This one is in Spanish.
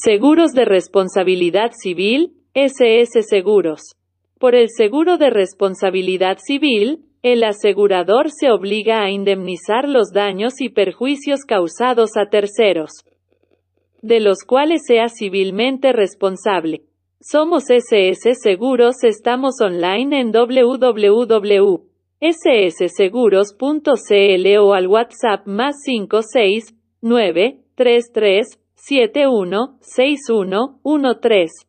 Seguros de responsabilidad civil, SS Seguros. Por el seguro de responsabilidad civil, el asegurador se obliga a indemnizar los daños y perjuicios causados a terceros, de los cuales sea civilmente responsable. Somos SS Seguros, estamos online en www.ssseguros.cl o al WhatsApp más 569 33 71 61 13.